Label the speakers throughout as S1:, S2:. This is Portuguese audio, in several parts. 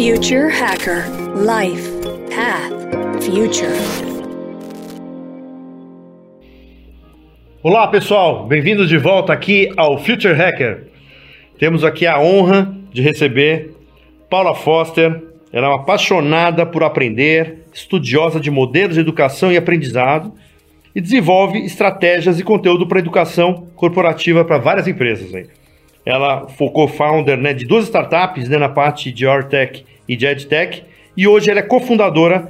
S1: Future Hacker Life Path Future.
S2: Olá pessoal, bem-vindos de volta aqui ao Future Hacker. Temos aqui a honra de receber Paula Foster. Ela é uma apaixonada por aprender, estudiosa de modelos de educação e aprendizado e desenvolve estratégias e conteúdo para educação corporativa para várias empresas. Aí. Ela foi co-founder né, de duas startups né, na parte de OrTech e de EdTech e hoje ela é cofundadora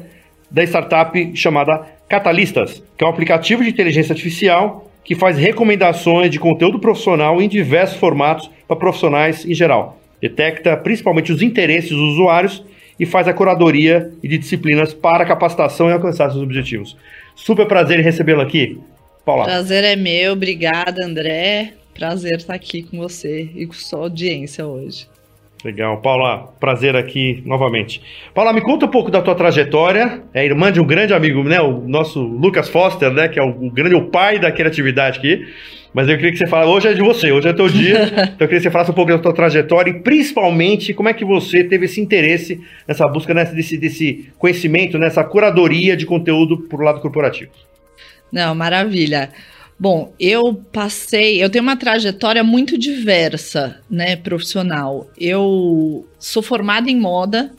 S2: da startup chamada Catalistas, que é um aplicativo de inteligência artificial que faz recomendações de conteúdo profissional em diversos formatos para profissionais em geral. Detecta principalmente os interesses dos usuários e faz a curadoria de disciplinas para capacitação e alcançar seus objetivos. Super prazer em recebê-lo aqui.
S3: Paula. Prazer é meu, obrigada, André. Prazer estar aqui com você e com sua audiência hoje.
S2: Legal. Paula, prazer aqui novamente. Paula, me conta um pouco da tua trajetória. É irmã de um grande amigo, né? O nosso Lucas Foster, né? Que é o, o grande o pai da criatividade aqui. Mas eu queria que você falasse, hoje é de você, hoje é teu dia. então eu queria que você falasse um pouco da tua trajetória e principalmente como é que você teve esse interesse nessa busca nessa, desse, desse conhecimento, nessa curadoria de conteúdo para o lado corporativo.
S3: Não, maravilha. Bom, eu passei, eu tenho uma trajetória muito diversa, né, profissional. Eu sou formada em moda.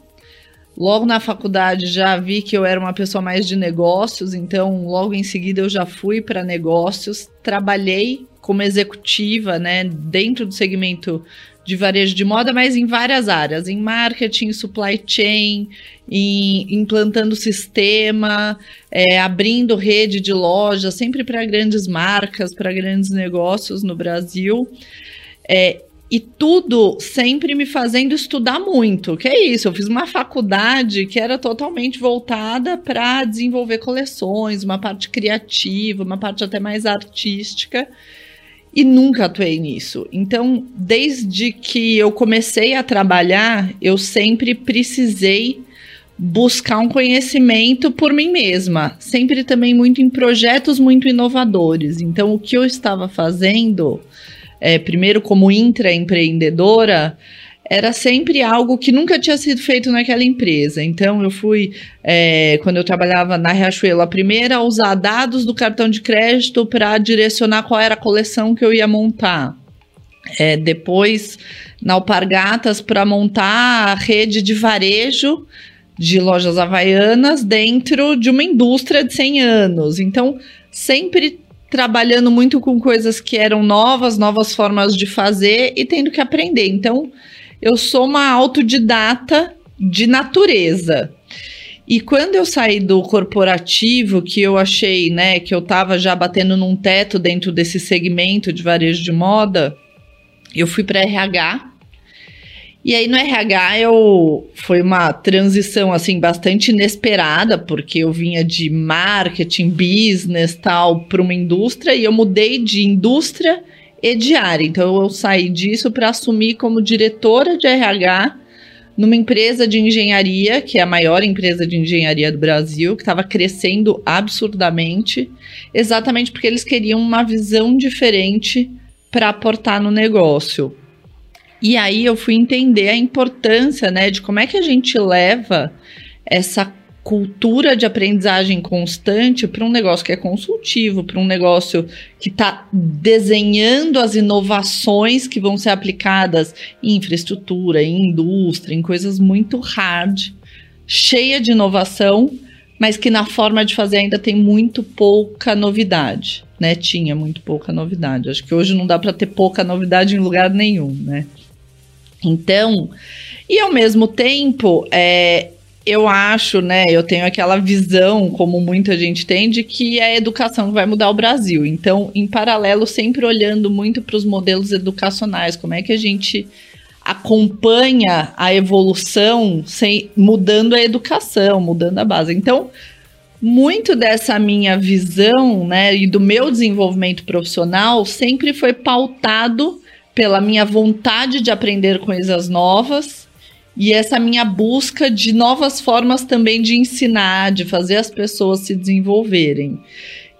S3: Logo na faculdade já vi que eu era uma pessoa mais de negócios, então logo em seguida eu já fui para negócios. Trabalhei como executiva, né, dentro do segmento de varejo de moda, mas em várias áreas, em marketing, supply chain, em implantando sistema, é, abrindo rede de lojas, sempre para grandes marcas, para grandes negócios no Brasil. É, e tudo sempre me fazendo estudar muito. Que é isso? Eu fiz uma faculdade que era totalmente voltada para desenvolver coleções, uma parte criativa, uma parte até mais artística e nunca atuei nisso. Então, desde que eu comecei a trabalhar, eu sempre precisei buscar um conhecimento por mim mesma, sempre também muito em projetos muito inovadores. Então, o que eu estava fazendo, é, primeiro como intraempreendedora, era sempre algo que nunca tinha sido feito naquela empresa. Então, eu fui, é, quando eu trabalhava na Riachuelo, a primeira a usar dados do cartão de crédito para direcionar qual era a coleção que eu ia montar. É, depois, na Alpargatas, para montar a rede de varejo de lojas havaianas dentro de uma indústria de 100 anos. Então, sempre trabalhando muito com coisas que eram novas, novas formas de fazer e tendo que aprender. Então, eu sou uma autodidata de natureza. E quando eu saí do corporativo, que eu achei, né, que eu estava já batendo num teto dentro desse segmento de varejo de moda, eu fui para RH. E aí no RH eu foi uma transição assim bastante inesperada, porque eu vinha de marketing, business, tal, para uma indústria e eu mudei de indústria e diária. Então eu saí disso para assumir como diretora de RH numa empresa de engenharia, que é a maior empresa de engenharia do Brasil, que estava crescendo absurdamente, exatamente porque eles queriam uma visão diferente para aportar no negócio. E aí eu fui entender a importância, né, de como é que a gente leva essa cultura de aprendizagem constante para um negócio que é consultivo, para um negócio que está desenhando as inovações que vão ser aplicadas em infraestrutura, em indústria, em coisas muito hard, cheia de inovação, mas que na forma de fazer ainda tem muito pouca novidade, né? Tinha muito pouca novidade. Acho que hoje não dá para ter pouca novidade em lugar nenhum, né? Então, e ao mesmo tempo, é, eu acho, né, eu tenho aquela visão, como muita gente tem, de que é a educação que vai mudar o Brasil. Então, em paralelo, sempre olhando muito para os modelos educacionais, como é que a gente acompanha a evolução sem mudando a educação, mudando a base. Então, muito dessa minha visão, né, e do meu desenvolvimento profissional sempre foi pautado pela minha vontade de aprender coisas novas e essa minha busca de novas formas também de ensinar, de fazer as pessoas se desenvolverem.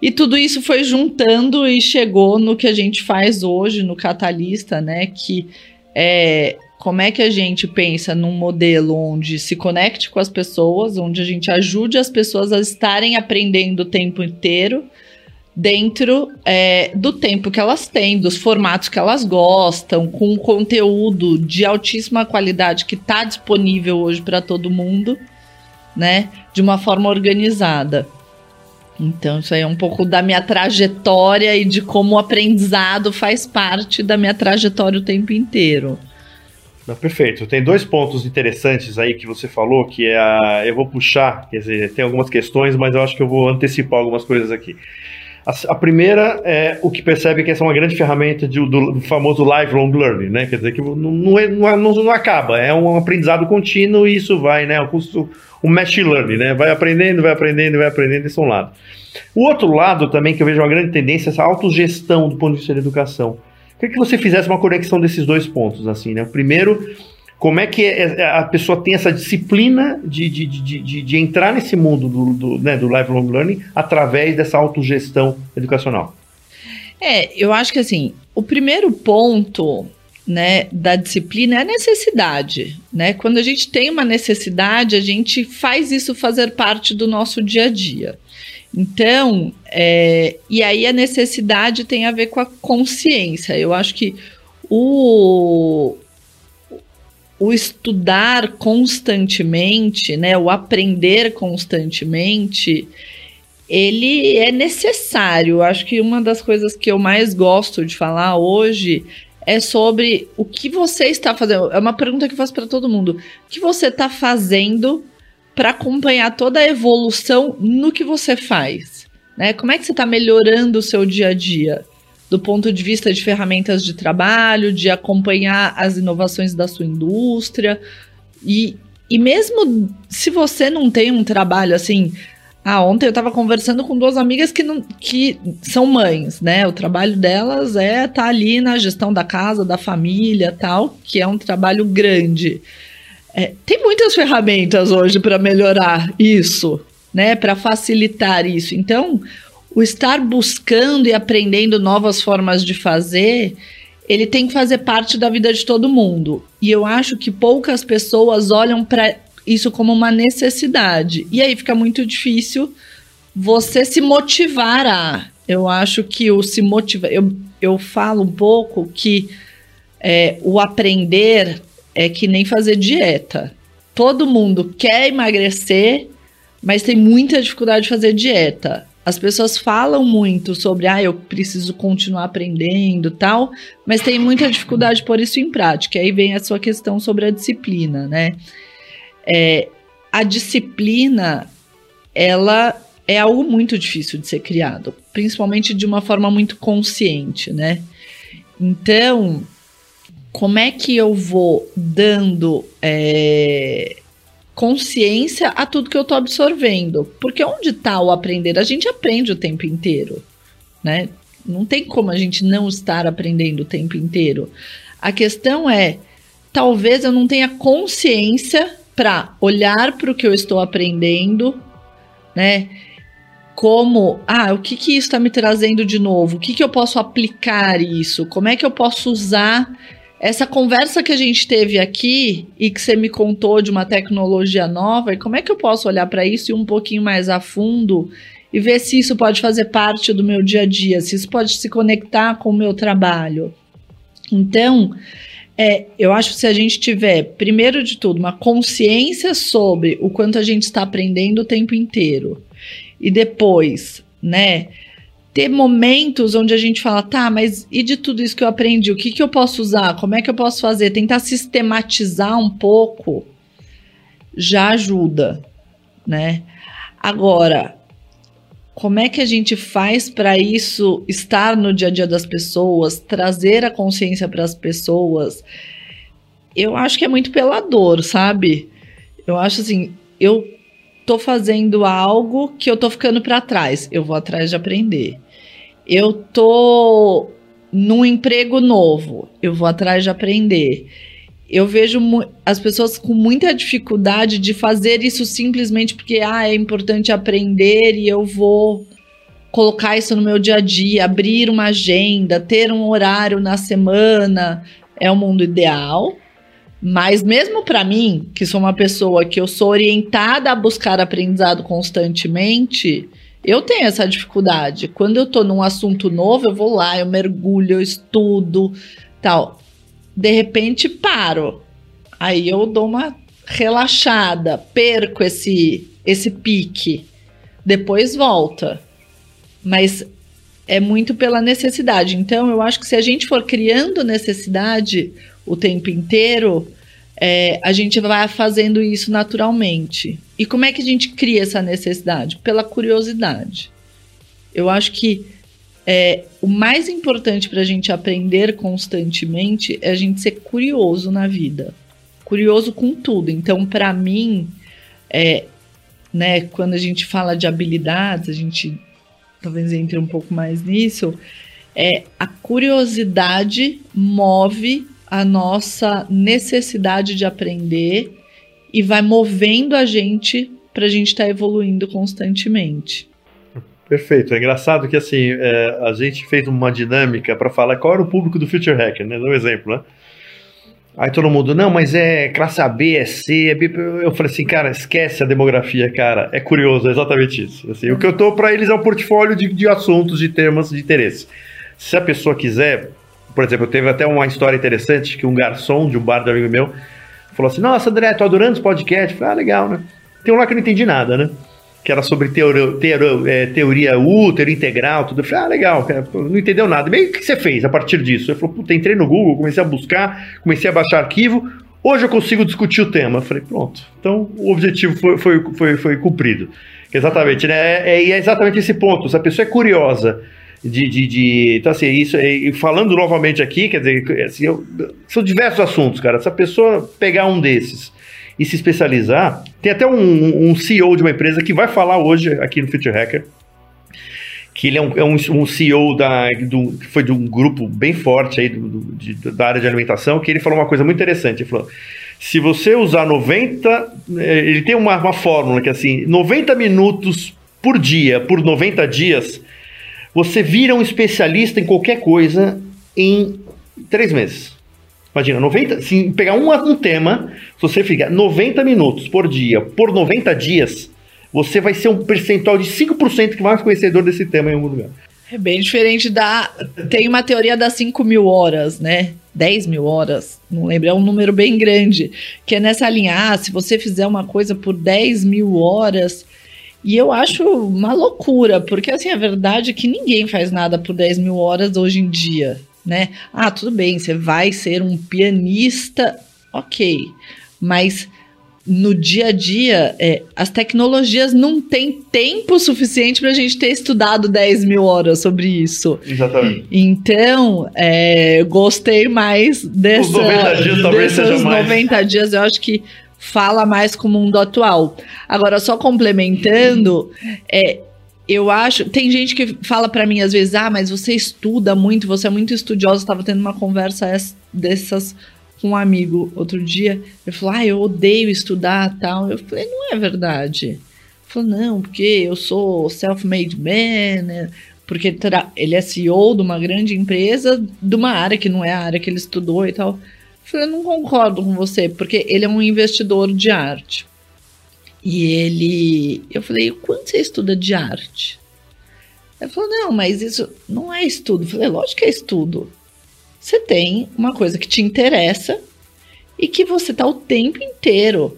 S3: E tudo isso foi juntando e chegou no que a gente faz hoje no Catalista, né? Que é como é que a gente pensa num modelo onde se conecte com as pessoas, onde a gente ajude as pessoas a estarem aprendendo o tempo inteiro dentro é, do tempo que elas têm, dos formatos que elas gostam, com conteúdo de altíssima qualidade que está disponível hoje para todo mundo, né? De uma forma organizada. Então, isso aí é um pouco da minha trajetória e de como o aprendizado faz parte da minha trajetória o tempo inteiro.
S2: Não, perfeito. Tem dois pontos interessantes aí que você falou, que é a. Eu vou puxar, quer dizer, tem algumas questões, mas eu acho que eu vou antecipar algumas coisas aqui. A, a, primeira é o que percebe que essa é uma grande ferramenta de, do, do, famoso lifelong learning, né? Quer dizer que não, não, é, não, não, acaba, é um aprendizado contínuo e isso vai, né? O custo, o machine learning, né? Vai aprendendo, vai aprendendo, vai aprendendo, esse é um lado. O outro lado também que eu vejo uma grande tendência é essa autogestão do ponto de vista da educação. Queria que você fizesse uma conexão desses dois pontos, assim, né? Primeiro, como é que é, é, a pessoa tem essa disciplina de, de, de, de, de entrar nesse mundo do, do, né, do lifelong learning através dessa autogestão educacional?
S3: É, eu acho que assim, o primeiro ponto né, da disciplina é a necessidade. Né? Quando a gente tem uma necessidade, a gente faz isso fazer parte do nosso dia a dia. Então, é, e aí a necessidade tem a ver com a consciência. Eu acho que o, o estudar constantemente, né, o aprender constantemente, ele é necessário. Acho que uma das coisas que eu mais gosto de falar hoje é sobre o que você está fazendo. É uma pergunta que eu faço para todo mundo. O que você está fazendo para acompanhar toda a evolução no que você faz? Né? Como é que você está melhorando o seu dia a dia? Do ponto de vista de ferramentas de trabalho, de acompanhar as inovações da sua indústria. E, e mesmo se você não tem um trabalho assim. Ah, ontem eu estava conversando com duas amigas que, não, que são mães, né? O trabalho delas é estar tá ali na gestão da casa, da família tal, que é um trabalho grande. É, tem muitas ferramentas hoje para melhorar isso, né? Para facilitar isso. Então, o estar buscando e aprendendo novas formas de fazer, ele tem que fazer parte da vida de todo mundo. E eu acho que poucas pessoas olham para isso como uma necessidade. E aí fica muito difícil você se motivar a. Eu acho que o se motivar. Eu, eu falo um pouco que é, o aprender é que nem fazer dieta. Todo mundo quer emagrecer, mas tem muita dificuldade de fazer dieta. As pessoas falam muito sobre, ah, eu preciso continuar aprendendo tal, mas tem muita dificuldade de pôr isso em prática. Aí vem a sua questão sobre a disciplina, né? É, a disciplina, ela é algo muito difícil de ser criado, principalmente de uma forma muito consciente, né? Então, como é que eu vou dando é, consciência a tudo que eu estou absorvendo. Porque onde está o aprender? A gente aprende o tempo inteiro, né? Não tem como a gente não estar aprendendo o tempo inteiro. A questão é, talvez eu não tenha consciência para olhar para o que eu estou aprendendo, né? Como, ah, o que que isso está me trazendo de novo? O que que eu posso aplicar isso? Como é que eu posso usar essa conversa que a gente teve aqui e que você me contou de uma tecnologia nova, e como é que eu posso olhar para isso e um pouquinho mais a fundo e ver se isso pode fazer parte do meu dia a dia, se isso pode se conectar com o meu trabalho. Então, é, eu acho que se a gente tiver, primeiro de tudo, uma consciência sobre o quanto a gente está aprendendo o tempo inteiro, e depois, né, ter momentos onde a gente fala, tá, mas e de tudo isso que eu aprendi, o que, que eu posso usar? Como é que eu posso fazer? Tentar sistematizar um pouco já ajuda, né? Agora, como é que a gente faz para isso estar no dia a dia das pessoas, trazer a consciência para as pessoas? Eu acho que é muito pela dor, sabe? Eu acho assim, eu tô fazendo algo que eu tô ficando para trás, eu vou atrás de aprender. Eu tô num emprego novo, eu vou atrás de aprender. Eu vejo as pessoas com muita dificuldade de fazer isso simplesmente porque ah, é importante aprender e eu vou colocar isso no meu dia a dia, abrir uma agenda, ter um horário na semana, é o mundo ideal. Mas mesmo para mim, que sou uma pessoa que eu sou orientada a buscar aprendizado constantemente, eu tenho essa dificuldade. Quando eu tô num assunto novo, eu vou lá, eu mergulho, eu estudo, tal. De repente paro. Aí eu dou uma relaxada, perco esse esse pique. Depois volta. Mas é muito pela necessidade. Então, eu acho que se a gente for criando necessidade, o tempo inteiro, é, a gente vai fazendo isso naturalmente. E como é que a gente cria essa necessidade? Pela curiosidade. Eu acho que é, o mais importante para a gente aprender constantemente é a gente ser curioso na vida. Curioso com tudo. Então, para mim, é, né, quando a gente fala de habilidades, a gente talvez entre um pouco mais nisso, é a curiosidade move a nossa necessidade de aprender e vai movendo a gente para a gente estar tá evoluindo constantemente.
S2: Perfeito. É engraçado que assim é, a gente fez uma dinâmica para falar qual era o público do Future Hacker, né? Dá um exemplo, né? Aí todo mundo, não, mas é classe A, B, é C, é B. Eu falei assim, cara, esquece a demografia, cara. É curioso, é exatamente isso. Assim, o que eu tô para eles é um portfólio de, de assuntos, de temas de interesse. Se a pessoa quiser, por exemplo, teve até uma história interessante que um garçom de um bar de amigo meu falou assim: Nossa, André, tô adorando os podcasts. Eu falei, ah, legal, né? Tem um lá que eu não entendi nada, né? Que era sobre teoria, teoria, é, teoria útero integral, tudo. Eu falei, ah, legal, cara, não entendeu nada. Bem, o que você fez a partir disso? Ele falou, puta, entrei no Google, comecei a buscar, comecei a baixar arquivo. Hoje eu consigo discutir o tema. Eu falei, pronto. Então o objetivo foi, foi, foi, foi cumprido. Exatamente, né? É, é, é exatamente esse ponto. Se a pessoa é curiosa de, de, de, então assim isso e falando novamente aqui quer dizer assim, eu, são diversos assuntos cara se a pessoa pegar um desses e se especializar tem até um, um CEO de uma empresa que vai falar hoje aqui no Future Hacker que ele é um, é um, um CEO da, do, que foi de um grupo bem forte aí do, do, de, da área de alimentação, que ele falou uma coisa muito interessante. Ele falou: se você usar 90. Eh, ele tem uma, uma fórmula que é assim: 90 minutos por dia, por 90 dias, você vira um especialista em qualquer coisa em três meses. Imagina, 90, se pegar um, um tema, se você ficar 90 minutos por dia, por 90 dias, você vai ser um percentual de 5% que mais conhecedor desse tema em algum lugar.
S3: É bem diferente da. Tem uma teoria das 5 mil horas, né? 10 mil horas, não lembro, é um número bem grande. Que é nessa linha, ah, se você fizer uma coisa por 10 mil horas, e eu acho uma loucura, porque assim, a verdade é que ninguém faz nada por 10 mil horas hoje em dia, né? Ah, tudo bem, você vai ser um pianista, ok, mas no dia a dia, é, as tecnologias não têm tempo suficiente para a gente ter estudado 10 mil horas sobre isso.
S2: Exatamente.
S3: Então, é, gostei mais dessa, Os 90 dias, desses 90 dias. Eu acho que fala mais com o mundo atual. Agora, só complementando, é, eu acho. Tem gente que fala para mim às vezes, ah, mas você estuda muito, você é muito estudiosa. Estava tendo uma conversa dessas com um amigo outro dia. Ele falou, ah, eu odeio estudar tal. Eu falei, não é verdade. Ele falou, não, porque eu sou self-made man, né? porque ele é CEO de uma grande empresa, de uma área que não é a área que ele estudou e tal. Falei, não concordo com você, porque ele é um investidor de arte. E ele. Eu falei, quanto você estuda de arte? Ele falou, não, mas isso não é estudo. Eu falei, lógico que é estudo. Você tem uma coisa que te interessa e que você tá o tempo inteiro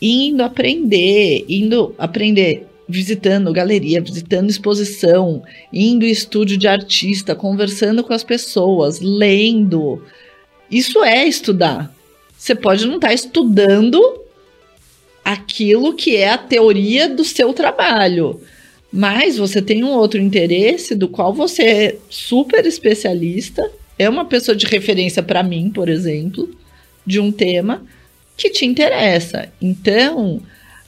S3: indo aprender, indo aprender, visitando galeria, visitando exposição, indo em estúdio de artista, conversando com as pessoas, lendo isso é estudar. Você pode não estar tá estudando aquilo que é a teoria do seu trabalho, mas você tem um outro interesse do qual você é super especialista, é uma pessoa de referência para mim, por exemplo, de um tema que te interessa. Então,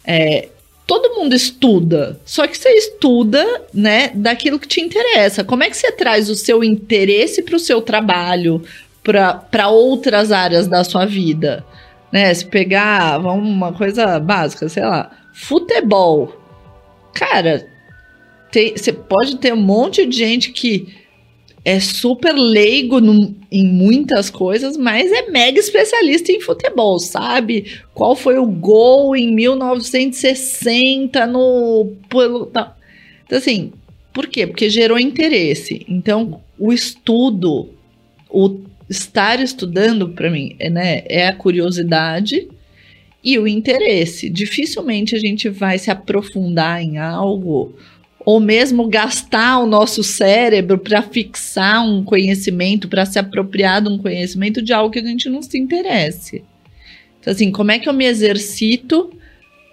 S3: é, todo mundo estuda, só que você estuda, né, daquilo que te interessa. Como é que você traz o seu interesse para o seu trabalho, para outras áreas da sua vida. Né? Se pegar vamos, uma coisa básica, sei lá, futebol. Cara, você pode ter um monte de gente que é super leigo no, em muitas coisas, mas é mega especialista em futebol, sabe? Qual foi o gol em 1960 no. Pelo, tá. Então, assim, por quê? Porque gerou interesse. Então, o estudo, o estar estudando, para mim, é, né, é a curiosidade e o interesse. Dificilmente a gente vai se aprofundar em algo ou mesmo gastar o nosso cérebro para fixar um conhecimento, para se apropriar de um conhecimento de algo que a gente não se interesse. Então, assim, como é que eu me exercito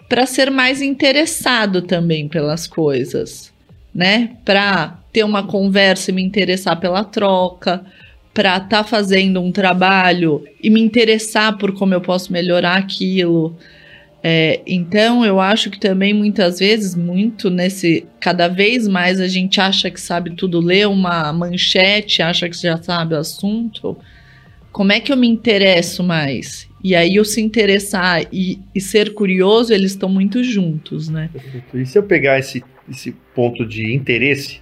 S3: para ser mais interessado também pelas coisas, né? Para ter uma conversa e me interessar pela troca, para estar tá fazendo um trabalho e me interessar por como eu posso melhorar aquilo. É, então, eu acho que também muitas vezes, muito nesse. Cada vez mais a gente acha que sabe tudo, lê uma manchete, acha que já sabe o assunto. Como é que eu me interesso mais? E aí, o se interessar e, e ser curioso, eles estão muito juntos, né?
S2: E se eu pegar esse, esse ponto de interesse,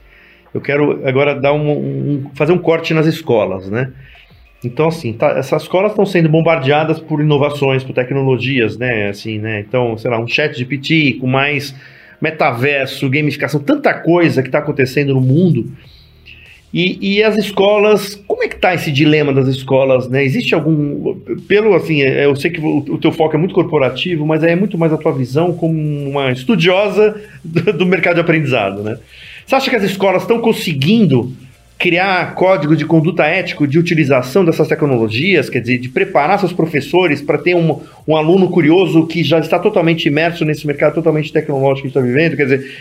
S2: eu quero agora dar um, um fazer um corte nas escolas, né? Então, assim, tá, essas escolas estão sendo bombardeadas por inovações, por tecnologias, né? Assim, né? Então, sei lá, um chat de PT com mais metaverso, gamificação, tanta coisa que está acontecendo no mundo. E, e, as escolas, como é que tá esse dilema das escolas, né? Existe algum, pelo assim, é, eu sei que o, o teu foco é muito corporativo, mas é muito mais a tua visão como uma estudiosa do, do mercado de aprendizado, né? Você acha que as escolas estão conseguindo criar código de conduta ético de utilização dessas tecnologias, quer dizer, de preparar seus professores para ter um, um aluno curioso que já está totalmente imerso nesse mercado totalmente tecnológico que está vivendo, quer dizer,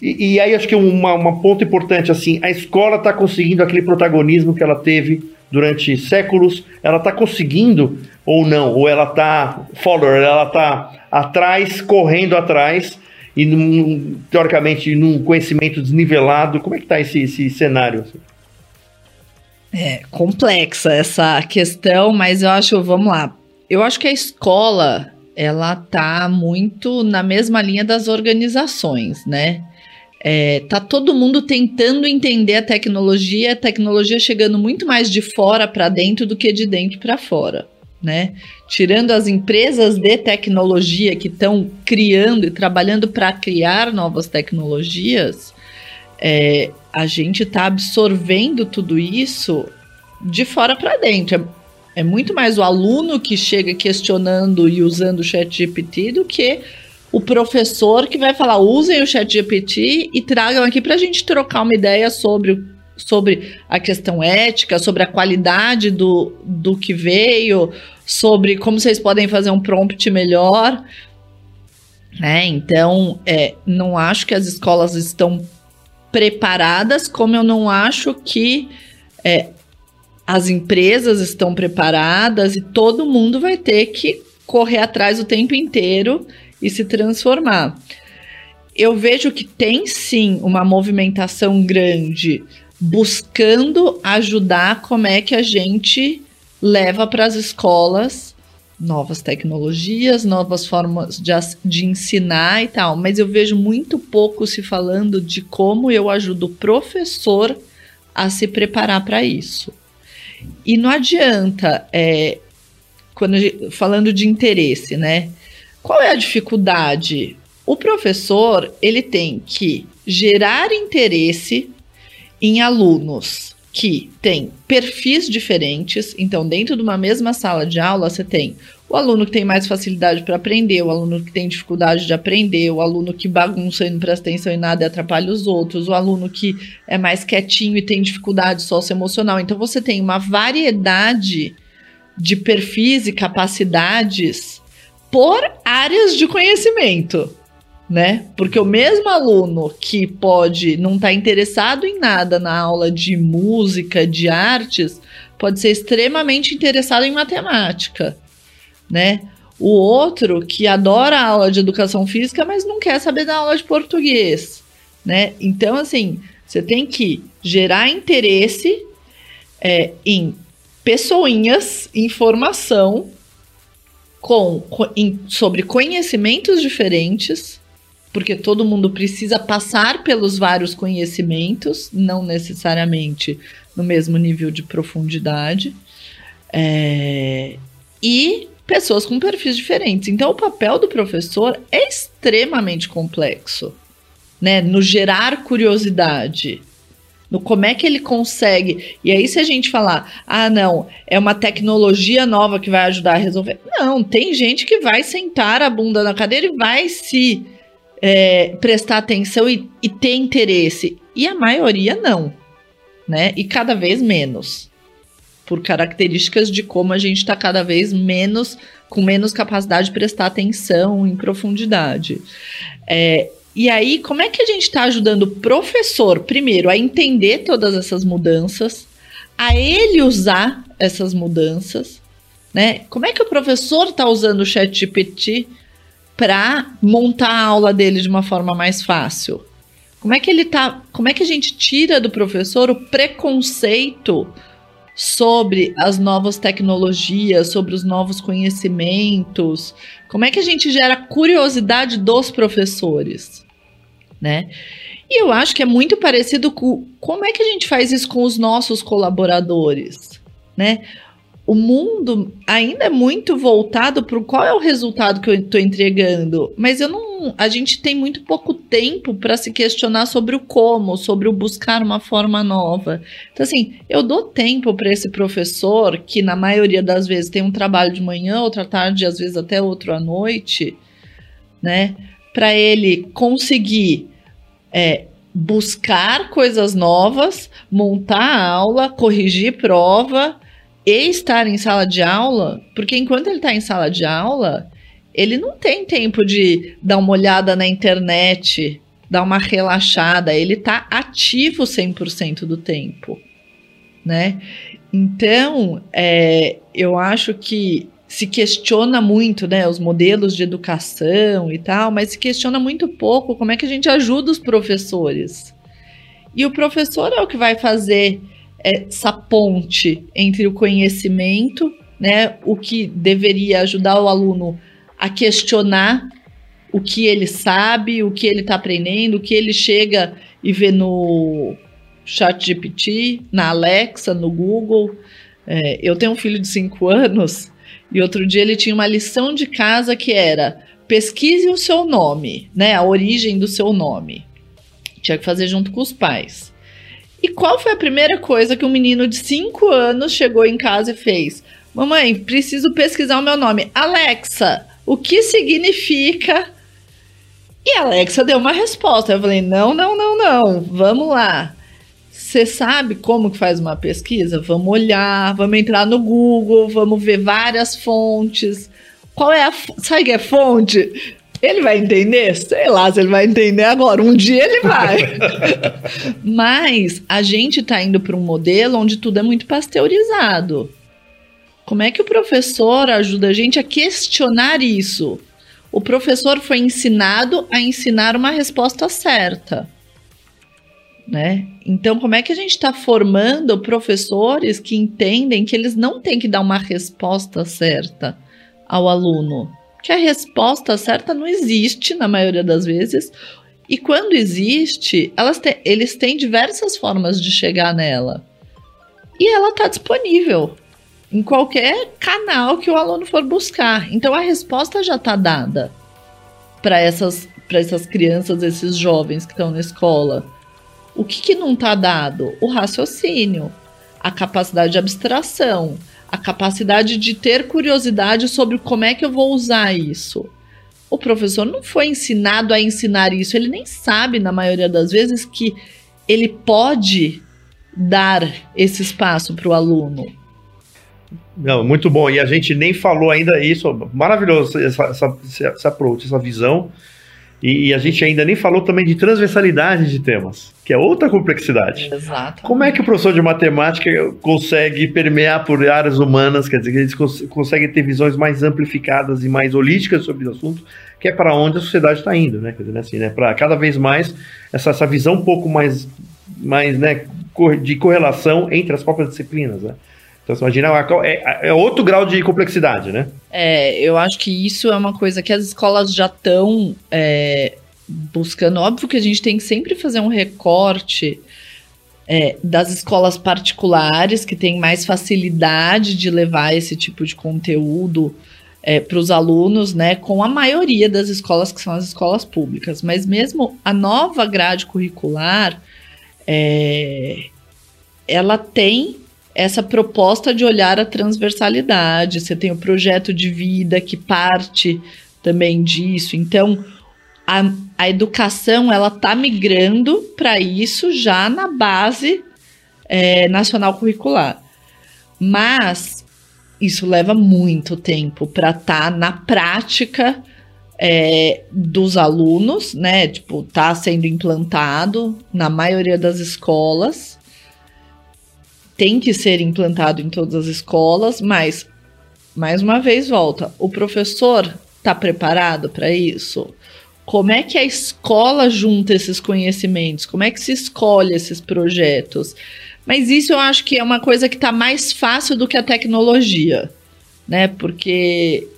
S2: e, e, aí acho que uma, uma ponto importante, assim, a escola está conseguindo aquele protagonismo que ela teve durante séculos, ela está conseguindo ou não, ou ela está follower, ela está atrás, correndo atrás, e num, teoricamente num conhecimento desnivelado, como é que está esse, esse cenário?
S3: É complexa essa questão, mas eu acho, vamos lá. Eu acho que a escola, ela tá muito na mesma linha das organizações, né? É, tá todo mundo tentando entender a tecnologia, a tecnologia chegando muito mais de fora para dentro do que de dentro para fora, né? Tirando as empresas de tecnologia que estão criando e trabalhando para criar novas tecnologias, é, a gente está absorvendo tudo isso de fora para dentro. É, é, muito mais o aluno que chega questionando e usando o chat GPT do que o professor que vai falar, usem o chat GPT e tragam aqui para a gente trocar uma ideia sobre, sobre a questão ética, sobre a qualidade do, do que veio, sobre como vocês podem fazer um prompt melhor. É, então, é, não acho que as escolas estão preparadas, como eu não acho que é, as empresas estão preparadas e todo mundo vai ter que correr atrás o tempo inteiro e se transformar. Eu vejo que tem sim uma movimentação grande buscando ajudar como é que a gente leva para as escolas novas tecnologias, novas formas de, de ensinar e tal, mas eu vejo muito pouco se falando de como eu ajudo o professor a se preparar para isso. E não adianta, é, quando falando de interesse, né? Qual é a dificuldade? O professor ele tem que gerar interesse em alunos que tem perfis diferentes. Então, dentro de uma mesma sala de aula, você tem o aluno que tem mais facilidade para aprender, o aluno que tem dificuldade de aprender, o aluno que bagunça e não presta atenção em nada e atrapalha os outros, o aluno que é mais quietinho e tem dificuldade socioemocional. Então, você tem uma variedade de perfis e capacidades por áreas de conhecimento né? Porque o mesmo aluno que pode não estar tá interessado em nada na aula de música, de artes, pode ser extremamente interessado em matemática, né? O outro que adora a aula de educação física, mas não quer saber da aula de português, né? Então, assim, você tem que gerar interesse é, em pessoinhas, informação com, com em, sobre conhecimentos diferentes porque todo mundo precisa passar pelos vários conhecimentos, não necessariamente no mesmo nível de profundidade, é, e pessoas com perfis diferentes. Então, o papel do professor é extremamente complexo, né? No gerar curiosidade, no como é que ele consegue. E aí, se a gente falar, ah, não, é uma tecnologia nova que vai ajudar a resolver. Não, tem gente que vai sentar a bunda na cadeira e vai se é, prestar atenção e, e ter interesse. E a maioria não, né? E cada vez menos. Por características de como a gente está cada vez menos, com menos capacidade de prestar atenção em profundidade. É, e aí, como é que a gente está ajudando o professor, primeiro, a entender todas essas mudanças, a ele usar essas mudanças, né? Como é que o professor está usando o chat GPT para montar a aula dele de uma forma mais fácil? Como é que ele tá, como é que a gente tira do professor o preconceito sobre as novas tecnologias, sobre os novos conhecimentos? Como é que a gente gera curiosidade dos professores, né? E eu acho que é muito parecido com como é que a gente faz isso com os nossos colaboradores, né? O mundo ainda é muito voltado para qual é o resultado que eu estou entregando, mas eu não, a gente tem muito pouco tempo para se questionar sobre o como, sobre o buscar uma forma nova. Então assim, eu dou tempo para esse professor que na maioria das vezes tem um trabalho de manhã, outra tarde, às vezes até outro à noite, né, para ele conseguir é, buscar coisas novas, montar a aula, corrigir prova e estar em sala de aula, porque enquanto ele está em sala de aula, ele não tem tempo de dar uma olhada na internet, dar uma relaxada, ele está ativo 100% do tempo, né? Então, é, eu acho que se questiona muito, né, os modelos de educação e tal, mas se questiona muito pouco como é que a gente ajuda os professores. E o professor é o que vai fazer essa ponte entre o conhecimento, né, o que deveria ajudar o aluno a questionar o que ele sabe, o que ele está aprendendo, o que ele chega e vê no chat GPT, na Alexa, no Google. É, eu tenho um filho de 5 anos e outro dia ele tinha uma lição de casa que era pesquise o seu nome, né, a origem do seu nome. Tinha que fazer junto com os pais. E qual foi a primeira coisa que um menino de 5 anos chegou em casa e fez? Mamãe, preciso pesquisar o meu nome. Alexa, o que significa? E a Alexa deu uma resposta. Eu falei: não, não, não, não. Vamos lá. Você sabe como que faz uma pesquisa? Vamos olhar, vamos entrar no Google, vamos ver várias fontes. Qual é a. Sabe que é fonte? Ele vai entender? Sei lá se ele vai entender agora. Um dia ele vai. Mas a gente está indo para um modelo onde tudo é muito pasteurizado. Como é que o professor ajuda a gente a questionar isso? O professor foi ensinado a ensinar uma resposta certa. Né? Então, como é que a gente está formando professores que entendem que eles não têm que dar uma resposta certa ao aluno? Que a resposta certa não existe na maioria das vezes. E quando existe, te, eles têm diversas formas de chegar nela. E ela está disponível em qualquer canal que o aluno for buscar. Então a resposta já está dada para essas, essas crianças, esses jovens que estão na escola. O que, que não está dado? O raciocínio, a capacidade de abstração, a capacidade de ter curiosidade sobre como é que eu vou usar isso. O professor não foi ensinado a ensinar isso, ele nem sabe, na maioria das vezes, que ele pode dar esse espaço para o aluno.
S2: Não, muito bom. E a gente nem falou ainda isso. Maravilhoso essa, essa, essa approach, essa visão. E, e, a gente ainda nem falou também de transversalidade de temas, que é outra complexidade.
S3: Exato.
S2: Como é que o professor de matemática consegue permear por áreas humanas, quer dizer, que eles cons conseguem ter visões mais amplificadas e mais holísticas sobre o assunto, que é para onde a sociedade está indo, né? Quer dizer, né, assim, né? Para cada vez mais essa, essa visão um pouco mais, mais né, de correlação entre as próprias disciplinas, né? Então, você imagina, é, é outro grau de complexidade, né?
S3: É, eu acho que isso é uma coisa que as escolas já estão é, buscando. Óbvio que a gente tem que sempre fazer um recorte é, das escolas particulares, que têm mais facilidade de levar esse tipo de conteúdo é, para os alunos, né, com a maioria das escolas que são as escolas públicas. Mas mesmo a nova grade curricular, é, ela tem essa proposta de olhar a transversalidade. Você tem o projeto de vida que parte também disso. Então, a, a educação ela está migrando para isso já na base é, nacional curricular. Mas isso leva muito tempo para estar tá na prática é, dos alunos, né? Tipo, tá sendo implantado na maioria das escolas. Tem que ser implantado em todas as escolas, mas mais uma vez volta. O professor está preparado para isso? Como é que a escola junta esses conhecimentos? Como é que se escolhe esses projetos? Mas isso eu acho que é uma coisa que está mais fácil do que a tecnologia, né? Porque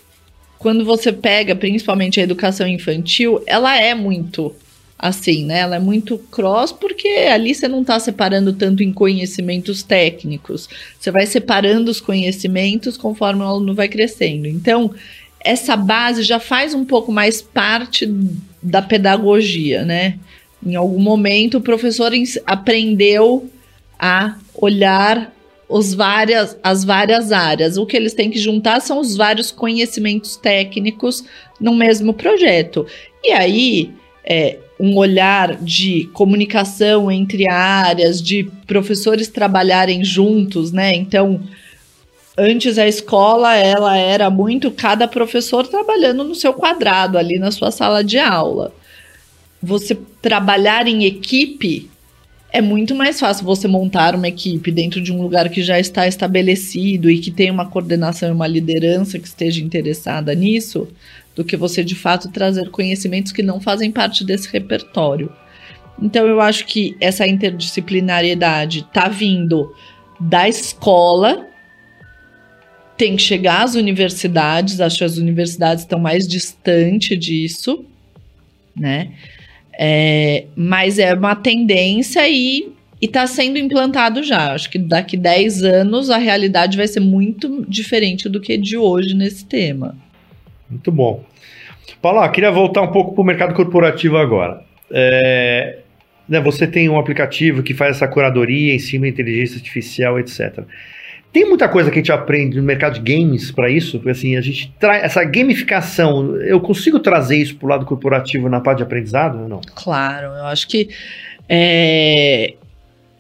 S3: quando você pega, principalmente a educação infantil, ela é muito assim, né? Ela é muito cross porque ali você não está separando tanto em conhecimentos técnicos. Você vai separando os conhecimentos conforme o aluno vai crescendo. Então, essa base já faz um pouco mais parte da pedagogia, né? Em algum momento o professor aprendeu a olhar os várias, as várias áreas. O que eles têm que juntar são os vários conhecimentos técnicos no mesmo projeto. E aí, é, um olhar de comunicação entre áreas, de professores trabalharem juntos, né? Então, antes a escola ela era muito cada professor trabalhando no seu quadrado ali na sua sala de aula. Você trabalhar em equipe é muito mais fácil você montar uma equipe dentro de um lugar que já está estabelecido e que tem uma coordenação e uma liderança que esteja interessada nisso, do que você de fato trazer conhecimentos que não fazem parte desse repertório. Então eu acho que essa interdisciplinariedade está vindo da escola, tem que chegar às universidades, acho que as universidades estão mais distantes disso, né? É, mas é uma tendência e está sendo implantado já. Acho que daqui 10 anos a realidade vai ser muito diferente do que de hoje nesse tema.
S2: Muito bom. Paulo, queria voltar um pouco para o mercado corporativo agora. É, né, você tem um aplicativo que faz essa curadoria em cima da inteligência artificial, etc. Tem muita coisa que a gente aprende no mercado de games para isso, porque assim, a gente traz essa gamificação, eu consigo trazer isso para o lado corporativo na parte de aprendizado ou não?
S3: Claro, eu acho que é,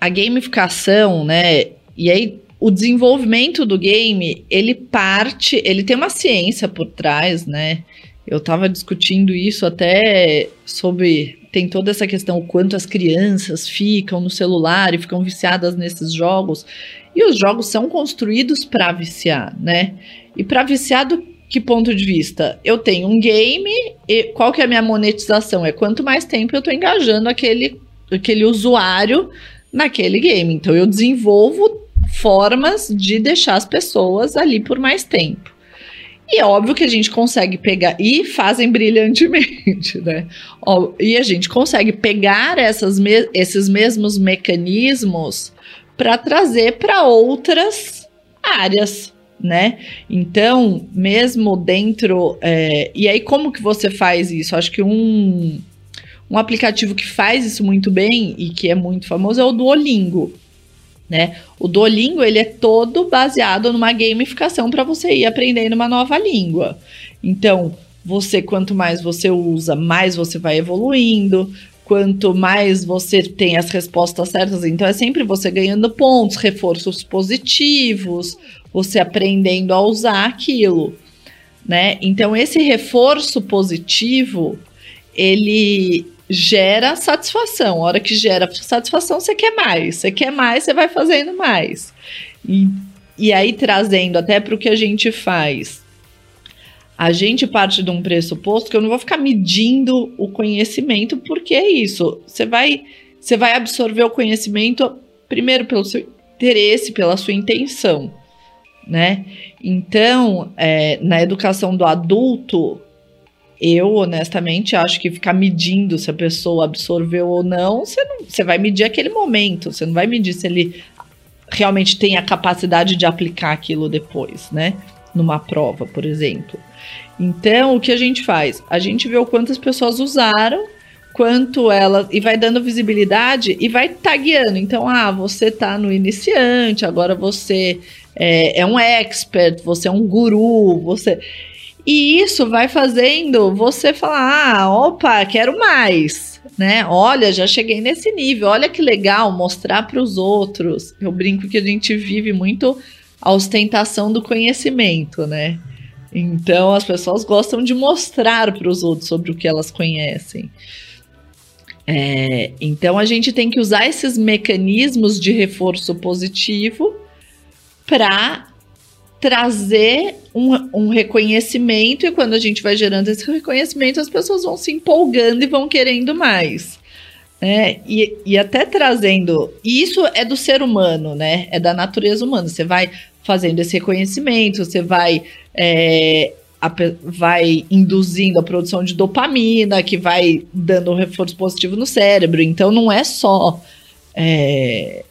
S3: a gamificação, né, e aí o desenvolvimento do game, ele parte, ele tem uma ciência por trás, né, eu estava discutindo isso até sobre tem toda essa questão o quanto as crianças ficam no celular e ficam viciadas nesses jogos. E os jogos são construídos para viciar, né? E para viciar do que ponto de vista? Eu tenho um game e qual que é a minha monetização? É quanto mais tempo eu estou engajando aquele, aquele usuário naquele game. Então eu desenvolvo formas de deixar as pessoas ali por mais tempo. E é óbvio que a gente consegue pegar, e fazem brilhantemente, né? E a gente consegue pegar essas esses mesmos mecanismos para trazer para outras áreas, né? Então, mesmo dentro. É, e aí, como que você faz isso? Acho que um, um aplicativo que faz isso muito bem e que é muito famoso é o Duolingo. Né? O Duolingo ele é todo baseado numa gamificação para você ir aprendendo uma nova língua. Então, você quanto mais você usa, mais você vai evoluindo, quanto mais você tem as respostas certas, então é sempre você ganhando pontos, reforços positivos, você aprendendo a usar aquilo, né? Então esse reforço positivo, ele gera satisfação. A hora que gera satisfação, você quer mais. Você quer mais, você vai fazendo mais. E, e aí trazendo até para o que a gente faz a gente parte de um pressuposto que eu não vou ficar medindo o conhecimento, porque é isso. Você vai, você vai absorver o conhecimento primeiro pelo seu interesse, pela sua intenção, né? Então, é, na educação do adulto, eu, honestamente, acho que ficar medindo se a pessoa absorveu ou não, você, não, você vai medir aquele momento, você não vai medir se ele realmente tem a capacidade de aplicar aquilo depois, né? Numa prova, por exemplo. Então, o que a gente faz? A gente vê o quantas pessoas usaram, quanto elas. E vai dando visibilidade e vai tagueando. Então, ah, você tá no iniciante, agora você é, é um expert, você é um guru, você. E isso vai fazendo você falar: ah, opa, quero mais. Né? Olha, já cheguei nesse nível. Olha que legal mostrar para os outros. Eu brinco que a gente vive muito a ostentação do conhecimento, né? Então as pessoas gostam de mostrar para os outros sobre o que elas conhecem. É, então a gente tem que usar esses mecanismos de reforço positivo para trazer um, um, reconhecimento, e quando a gente vai gerando esse reconhecimento, as pessoas vão se empolgando e vão querendo mais. Né? E, e até trazendo. Isso é do ser humano, né? É da natureza humana. Você vai fazendo esse reconhecimento, você vai. É, a, vai induzindo a produção de dopamina, que vai dando um reforço positivo no cérebro. Então não é só é,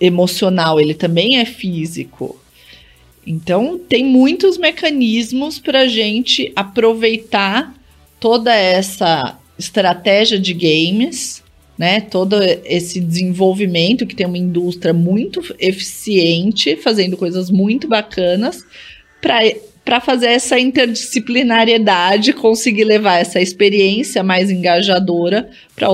S3: emocional, ele também é físico. Então, tem muitos mecanismos para a gente aproveitar toda essa estratégia de games, né? Todo esse desenvolvimento que tem uma indústria muito eficiente, fazendo coisas muito bacanas, para fazer essa interdisciplinariedade, conseguir levar essa experiência mais engajadora para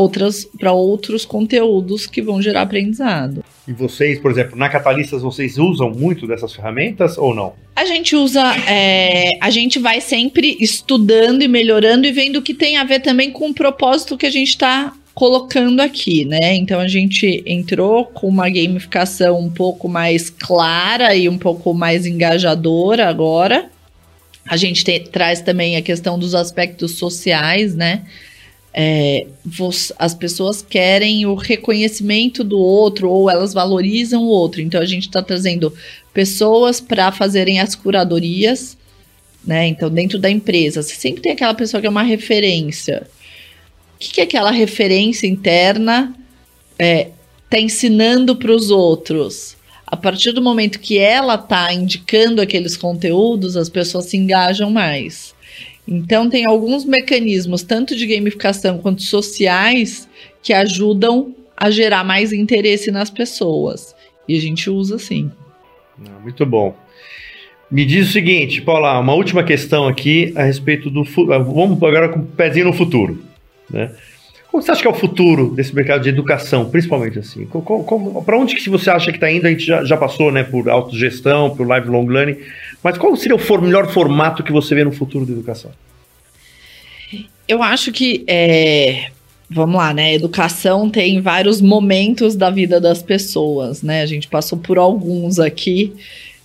S3: outros conteúdos que vão gerar aprendizado.
S2: E vocês, por exemplo, na Catalistas, vocês usam muito dessas ferramentas ou não?
S3: A gente usa, é, a gente vai sempre estudando e melhorando e vendo o que tem a ver também com o propósito que a gente está colocando aqui, né? Então a gente entrou com uma gamificação um pouco mais clara e um pouco mais engajadora agora. A gente te, traz também a questão dos aspectos sociais, né? É, as pessoas querem o reconhecimento do outro ou elas valorizam o outro. Então a gente está trazendo pessoas para fazerem as curadorias, né? Então dentro da empresa, você sempre tem aquela pessoa que é uma referência. O que, que é aquela referência interna é, tá ensinando para os outros? A partir do momento que ela tá indicando aqueles conteúdos, as pessoas se engajam mais. Então, tem alguns mecanismos, tanto de gamificação quanto sociais, que ajudam a gerar mais interesse nas pessoas. E a gente usa sim.
S2: Ah, muito bom. Me diz o seguinte, Paula, uma última questão aqui a respeito do. Ah, vamos agora com o pezinho no futuro. Né? Como você acha que é o futuro desse mercado de educação, principalmente assim? Para onde que você acha que está indo? A gente já, já passou né, por autogestão, por lifelong learning, mas qual seria o for, melhor formato que você vê no futuro da educação?
S3: Eu acho que, é, vamos lá, né? Educação tem vários momentos da vida das pessoas, né? A gente passou por alguns aqui.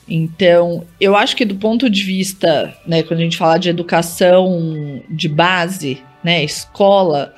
S3: Então, eu acho que do ponto de vista, né, quando a gente fala de educação de base, né, escola,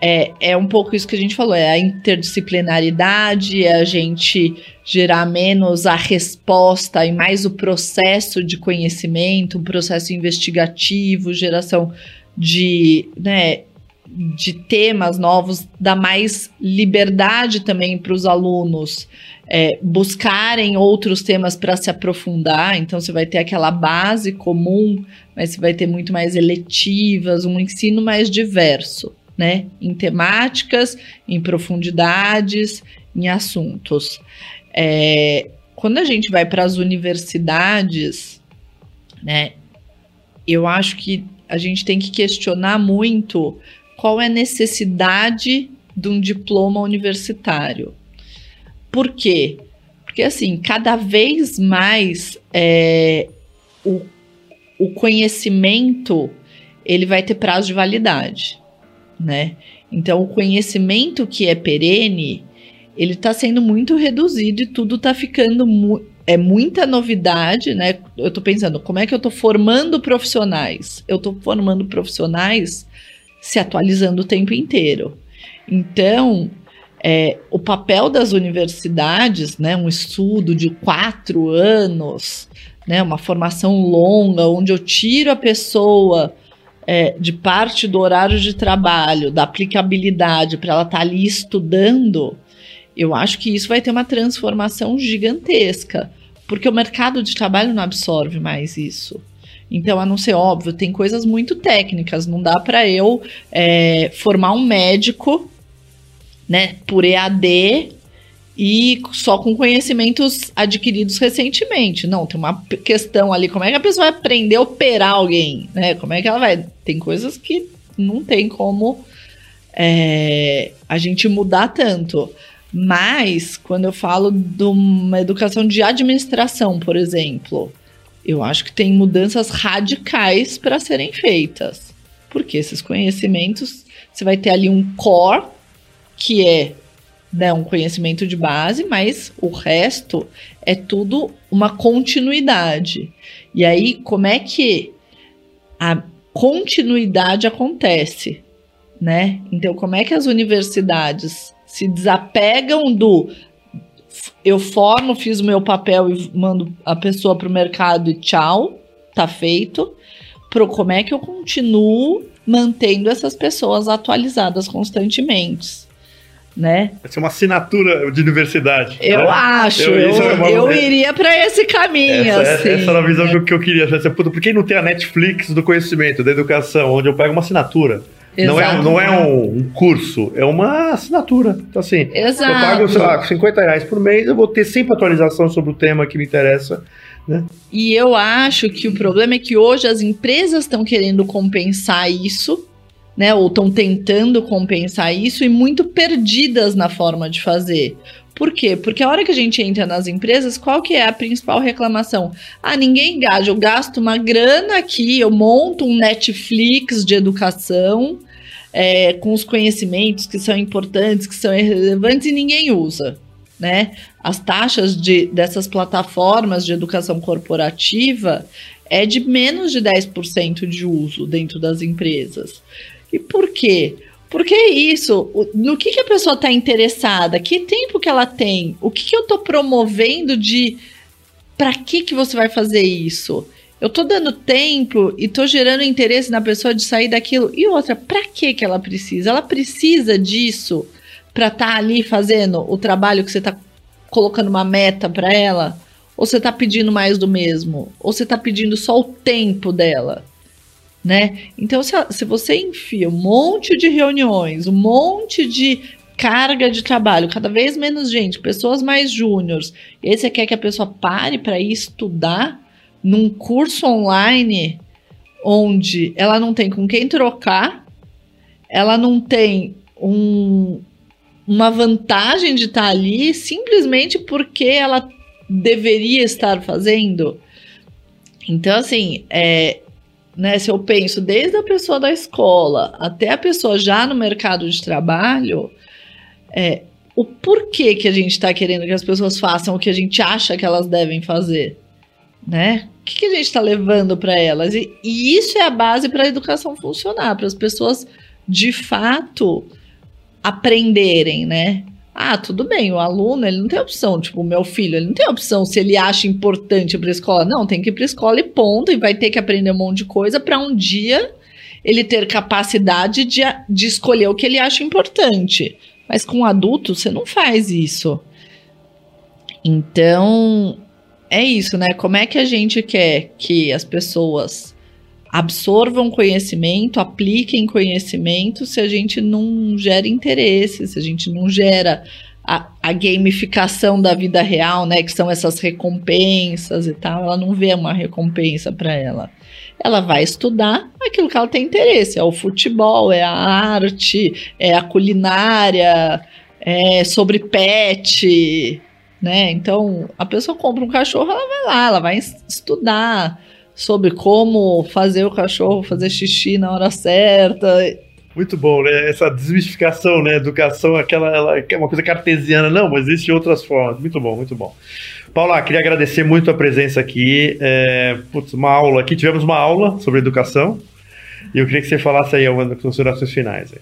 S3: é, é um pouco isso que a gente falou, é a interdisciplinaridade, é a gente gerar menos a resposta e mais o processo de conhecimento, um processo investigativo, geração de, né, de temas novos, dar mais liberdade também para os alunos é, buscarem outros temas para se aprofundar. Então, você vai ter aquela base comum, mas você vai ter muito mais eletivas, um ensino mais diverso né? Em temáticas, em profundidades, em assuntos. É, quando a gente vai para as universidades, né? Eu acho que a gente tem que questionar muito qual é a necessidade de um diploma universitário. Por quê? Porque, assim, cada vez mais é, o, o conhecimento ele vai ter prazo de validade né? Então, o conhecimento que é perene, ele está sendo muito reduzido e tudo está ficando mu é muita novidade, né? Eu estou pensando, como é que eu estou formando profissionais? Eu estou formando profissionais se atualizando o tempo inteiro. Então, é, o papel das universidades, né, um estudo de quatro anos, né, uma formação longa, onde eu tiro a pessoa é, de parte do horário de trabalho, da aplicabilidade, para ela estar tá ali estudando, eu acho que isso vai ter uma transformação gigantesca, porque o mercado de trabalho não absorve mais isso. Então, a não ser óbvio, tem coisas muito técnicas. Não dá para eu é, formar um médico, né, por EAD e só com conhecimentos adquiridos recentemente. Não, tem uma questão ali, como é que a pessoa vai aprender a operar alguém, né? Como é que ela vai? Tem coisas que não tem como é, a gente mudar tanto. Mas, quando eu falo de uma educação de administração, por exemplo, eu acho que tem mudanças radicais para serem feitas. Porque esses conhecimentos, você vai ter ali um core, que é né, um conhecimento de base, mas o resto é tudo uma continuidade. E aí, como é que a continuidade acontece? Né? Então, como é que as universidades se desapegam do eu formo, fiz o meu papel e mando a pessoa para o mercado e tchau, tá feito. Pro como é que eu continuo mantendo essas pessoas atualizadas constantemente? Né?
S2: Vai ser uma assinatura de universidade.
S3: Eu né? acho, eu, eu, é eu iria para esse caminho.
S2: Essa,
S3: assim,
S2: essa era a visão né? que eu queria. Por que não tem a Netflix do conhecimento, da educação, onde eu pego uma assinatura? Não é, não é um, um, curso, é uma assinatura. Então, assim, Exato. eu pago, sei lá, 50 reais por mês, eu vou ter sempre atualização sobre o tema que me interessa. Né?
S3: E eu acho que o problema é que hoje as empresas estão querendo compensar isso, né? Ou estão tentando compensar isso e muito perdidas na forma de fazer. Por quê? Porque a hora que a gente entra nas empresas, qual que é a principal reclamação? Ah, ninguém engaja, eu gasto uma grana aqui, eu monto um Netflix de educação, é, com os conhecimentos que são importantes, que são relevantes e ninguém usa. Né? As taxas de, dessas plataformas de educação corporativa é de menos de 10% de uso dentro das empresas. E por quê? Porque é isso, no que, que a pessoa está interessada, que tempo que ela tem, o que, que eu estou promovendo de para que, que você vai fazer isso? Eu tô dando tempo e tô gerando interesse na pessoa de sair daquilo. E outra, para que que ela precisa? Ela precisa disso para estar tá ali fazendo o trabalho que você tá colocando uma meta para ela? Ou você tá pedindo mais do mesmo? Ou você tá pedindo só o tempo dela? Né? Então, se, se você enfia um monte de reuniões, um monte de carga de trabalho, cada vez menos gente, pessoas mais júniores, e aí você quer que a pessoa pare para ir estudar, num curso online onde ela não tem com quem trocar, ela não tem um, uma vantagem de estar ali simplesmente porque ela deveria estar fazendo. Então, assim, é, né, se eu penso desde a pessoa da escola até a pessoa já no mercado de trabalho, é, o porquê que a gente está querendo que as pessoas façam o que a gente acha que elas devem fazer, né? que, que a gente está levando para elas? E, e, isso é a base para a educação funcionar, para as pessoas de fato aprenderem, né? Ah, tudo bem, o aluno ele não tem opção, tipo, o meu filho, ele não tem opção se ele acha importante ir para escola. Não, tem que ir para escola e ponto, e vai ter que aprender um monte de coisa para um dia ele ter capacidade de, de escolher o que ele acha importante. Mas com adulto, você não faz isso. Então, é isso, né? Como é que a gente quer que as pessoas absorvam conhecimento, apliquem conhecimento, se a gente não gera interesse, se a gente não gera a, a, gamificação da vida real, né? Que são essas recompensas e tal. Ela não vê uma recompensa para ela. Ela vai estudar aquilo que ela tem interesse. É o futebol, é a arte, é a culinária, é sobre pet, né? Então, a pessoa compra um cachorro, ela vai lá, ela vai estudar sobre como fazer o cachorro fazer xixi na hora certa.
S2: Muito bom, né? Essa desmistificação, né? Educação, aquela ela, é uma coisa cartesiana. Não, mas existem outras formas. Muito bom, muito bom. Paula, queria agradecer muito a presença aqui. É, putz, uma aula aqui. Tivemos uma aula sobre educação. E eu queria que você falasse aí algumas considerações finais. Aí.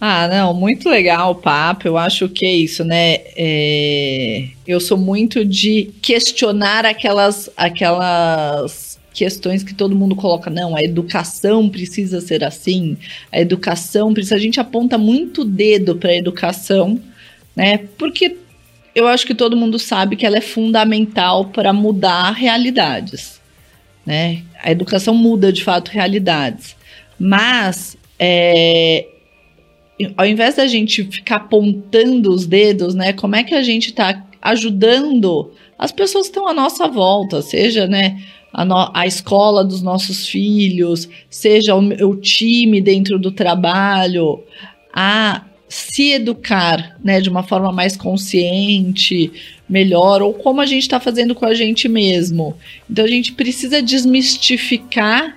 S3: Ah, não, muito legal o papo. Eu acho que é isso, né? É, eu sou muito de questionar aquelas, aquelas questões que todo mundo coloca, não, a educação precisa ser assim, a educação precisa. A gente aponta muito dedo para a educação, né? Porque eu acho que todo mundo sabe que ela é fundamental para mudar realidades, né? A educação muda de fato realidades, mas é, ao invés da gente ficar apontando os dedos, né? Como é que a gente está ajudando as pessoas que estão à nossa volta, seja, né? A, no, a escola dos nossos filhos, seja o, o time dentro do trabalho, a se educar né, de uma forma mais consciente, melhor, ou como a gente está fazendo com a gente mesmo. Então a gente precisa desmistificar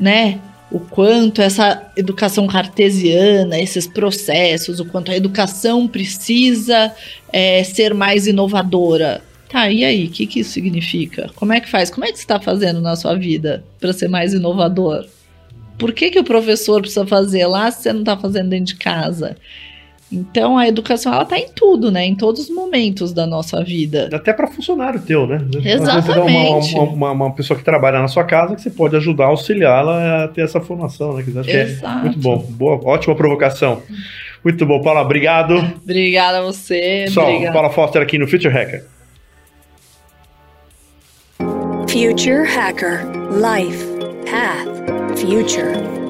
S3: né, o quanto essa educação cartesiana, esses processos, o quanto a educação precisa é, ser mais inovadora. Tá, e aí, o que, que isso significa? Como é que faz? Como é que você está fazendo na sua vida para ser mais inovador? Por que, que o professor precisa fazer lá se você não está fazendo dentro de casa? Então a educação ela tá em tudo, né? Em todos os momentos da nossa vida.
S2: Até para funcionário teu, né?
S3: Exatamente.
S2: Uma, uma, uma, pessoa que trabalha na sua casa que você pode ajudar, auxiliá-la a ter essa formação, né? Que
S3: Exato.
S2: É muito bom. Boa, ótima provocação. Muito bom, Paula. Obrigado.
S3: Obrigada a você. Obrigada.
S2: Paula Foster aqui no Future Hacker.
S1: Future Hacker. Life Path Future